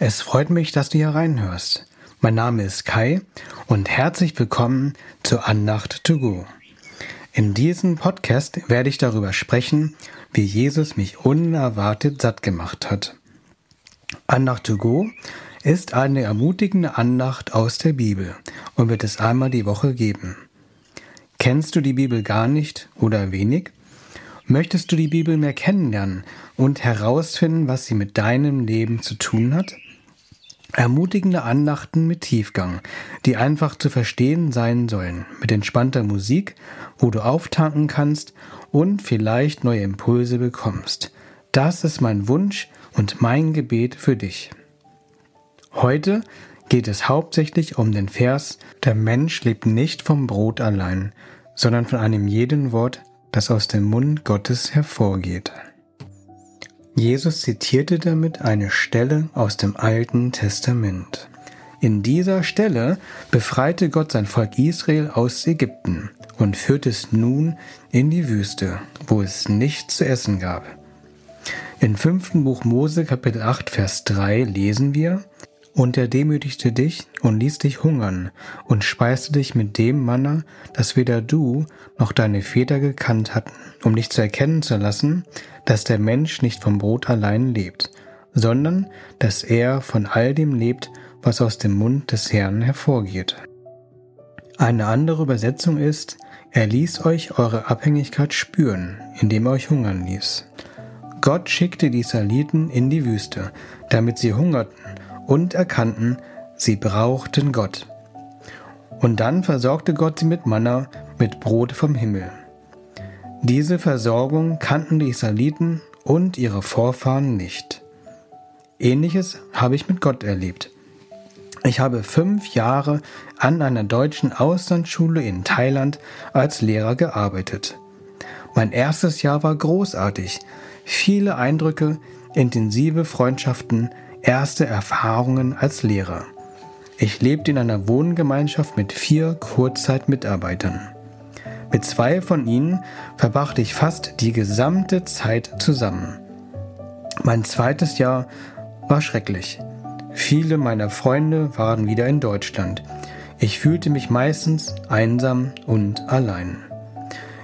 Es freut mich, dass du hier reinhörst. Mein Name ist Kai und herzlich willkommen zur Andacht to go. In diesem Podcast werde ich darüber sprechen, wie Jesus mich unerwartet satt gemacht hat. Andacht to go ist eine ermutigende Andacht aus der Bibel und wird es einmal die Woche geben. Kennst du die Bibel gar nicht oder wenig? Möchtest du die Bibel mehr kennenlernen und herausfinden, was sie mit deinem Leben zu tun hat? Ermutigende Andachten mit Tiefgang, die einfach zu verstehen sein sollen, mit entspannter Musik, wo du auftanken kannst und vielleicht neue Impulse bekommst. Das ist mein Wunsch und mein Gebet für dich. Heute geht es hauptsächlich um den Vers, der Mensch lebt nicht vom Brot allein, sondern von einem jeden Wort, das aus dem Mund Gottes hervorgeht. Jesus zitierte damit eine Stelle aus dem Alten Testament. In dieser Stelle befreite Gott sein Volk Israel aus Ägypten und führte es nun in die Wüste, wo es nichts zu essen gab. Im fünften Buch Mose Kapitel 8 Vers 3 lesen wir, und er demütigte dich und ließ dich hungern und speiste dich mit dem Manna, das weder du noch deine Väter gekannt hatten, um dich zu erkennen zu lassen, dass der Mensch nicht vom Brot allein lebt, sondern dass er von all dem lebt, was aus dem Mund des Herrn hervorgeht. Eine andere Übersetzung ist, er ließ euch eure Abhängigkeit spüren, indem er euch hungern ließ. Gott schickte die Israeliten in die Wüste, damit sie hungerten und erkannten, sie brauchten Gott. Und dann versorgte Gott sie mit Manna, mit Brot vom Himmel. Diese Versorgung kannten die Israeliten und ihre Vorfahren nicht. Ähnliches habe ich mit Gott erlebt. Ich habe fünf Jahre an einer deutschen Auslandsschule in Thailand als Lehrer gearbeitet. Mein erstes Jahr war großartig. Viele Eindrücke, intensive Freundschaften, erste Erfahrungen als Lehrer. Ich lebte in einer Wohngemeinschaft mit vier Kurzzeitmitarbeitern. Mit zwei von ihnen verbrachte ich fast die gesamte Zeit zusammen. Mein zweites Jahr war schrecklich. Viele meiner Freunde waren wieder in Deutschland. Ich fühlte mich meistens einsam und allein.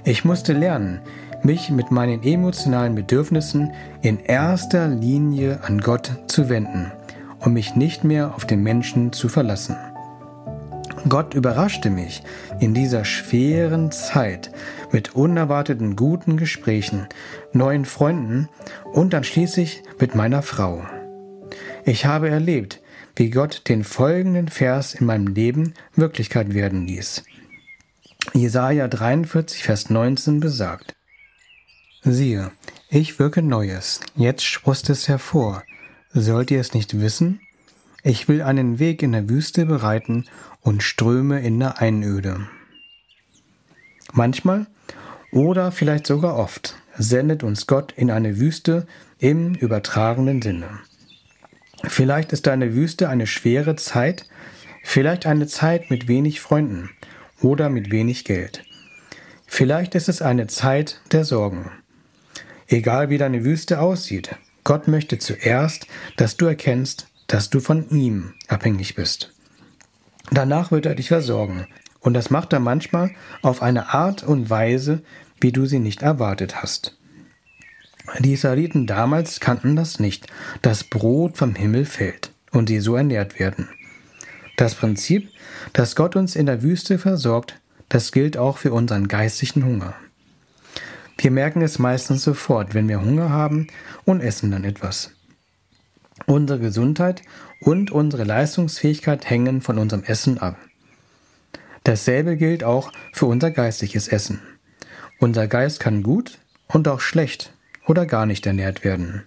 Ich musste lernen, mich mit meinen emotionalen Bedürfnissen in erster Linie an Gott zu wenden und mich nicht mehr auf den Menschen zu verlassen. Gott überraschte mich in dieser schweren Zeit mit unerwarteten guten Gesprächen, neuen Freunden und dann schließlich mit meiner Frau. Ich habe erlebt, wie Gott den folgenden Vers in meinem Leben Wirklichkeit werden ließ. Jesaja 43, Vers 19 besagt: Siehe, ich wirke Neues, jetzt sproßt es hervor. Sollt ihr es nicht wissen? Ich will einen Weg in der Wüste bereiten und Ströme in der Einöde. Manchmal oder vielleicht sogar oft sendet uns Gott in eine Wüste im übertragenen Sinne. Vielleicht ist deine Wüste eine schwere Zeit, vielleicht eine Zeit mit wenig Freunden oder mit wenig Geld. Vielleicht ist es eine Zeit der Sorgen. Egal wie deine Wüste aussieht, Gott möchte zuerst, dass du erkennst, dass du von ihm abhängig bist. Danach wird er dich versorgen. Und das macht er manchmal auf eine Art und Weise, wie du sie nicht erwartet hast. Die Israeliten damals kannten das nicht, dass Brot vom Himmel fällt und sie so ernährt werden. Das Prinzip, dass Gott uns in der Wüste versorgt, das gilt auch für unseren geistigen Hunger. Wir merken es meistens sofort, wenn wir Hunger haben und essen dann etwas. Unsere Gesundheit und unsere Leistungsfähigkeit hängen von unserem Essen ab. Dasselbe gilt auch für unser geistliches Essen. Unser Geist kann gut und auch schlecht oder gar nicht ernährt werden.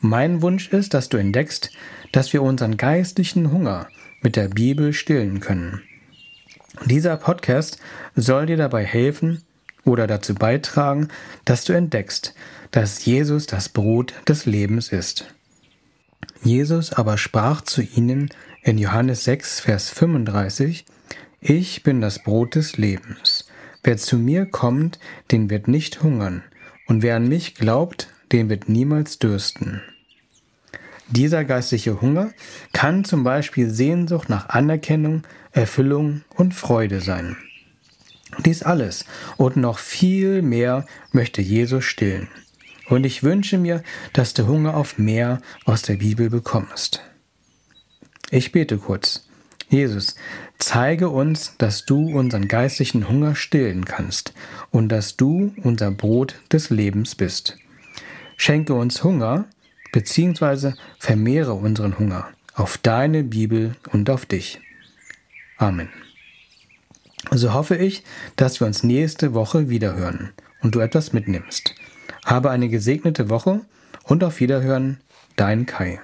Mein Wunsch ist, dass du entdeckst, dass wir unseren geistlichen Hunger mit der Bibel stillen können. Dieser Podcast soll dir dabei helfen oder dazu beitragen, dass du entdeckst, dass Jesus das Brot des Lebens ist. Jesus aber sprach zu ihnen in Johannes 6, Vers 35, Ich bin das Brot des Lebens. Wer zu mir kommt, den wird nicht hungern, und wer an mich glaubt, den wird niemals dürsten. Dieser geistliche Hunger kann zum Beispiel Sehnsucht nach Anerkennung, Erfüllung und Freude sein. Dies alles und noch viel mehr möchte Jesus stillen. Und ich wünsche mir, dass du Hunger auf mehr aus der Bibel bekommst. Ich bete kurz. Jesus, zeige uns, dass du unseren geistlichen Hunger stillen kannst und dass du unser Brot des Lebens bist. Schenke uns Hunger, beziehungsweise vermehre unseren Hunger auf deine Bibel und auf dich. Amen. So hoffe ich, dass wir uns nächste Woche wiederhören und du etwas mitnimmst. Habe eine gesegnete Woche und auf Wiederhören, dein Kai.